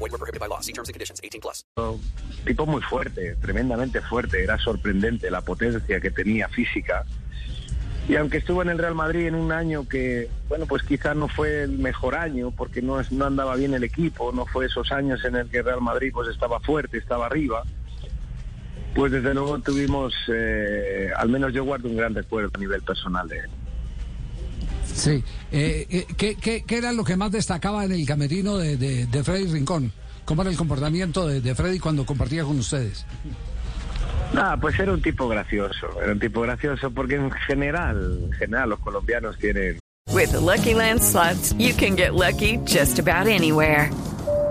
Void were prohibited by law. See terms and conditions. 18 plus. tipo muy fuerte, tremendamente fuerte, era sorprendente la potencia que tenía física. Y aunque estuvo en el Real Madrid en un año que, bueno, pues quizás no fue el mejor año porque no, no andaba bien el equipo, no fue esos años en el que Real Madrid pues estaba fuerte, estaba arriba, pues desde luego tuvimos, eh, al menos yo guardo un gran recuerdo a nivel personal de él. Sí. Eh, eh, ¿qué, qué, qué era lo que más destacaba en el camerino de, de, de Freddy Rincón? ¿Cómo era el comportamiento de, de Freddy cuando compartía con ustedes? Nada, pues era un tipo gracioso, era un tipo gracioso porque en general, en general los colombianos tienen With the Lucky Land slots, you can get lucky just about anywhere.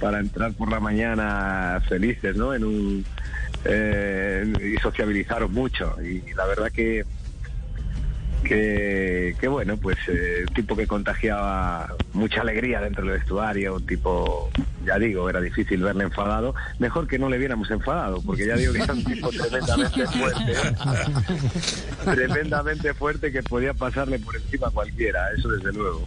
para entrar por la mañana felices, ¿no? En un, eh, y sociabilizaros mucho. Y la verdad que, que, que bueno, pues eh, un tipo que contagiaba mucha alegría dentro del vestuario, un tipo, ya digo, era difícil verle enfadado. Mejor que no le viéramos enfadado, porque ya digo que era un tipo tremendamente fuerte. tremendamente fuerte que podía pasarle por encima a cualquiera, eso desde luego.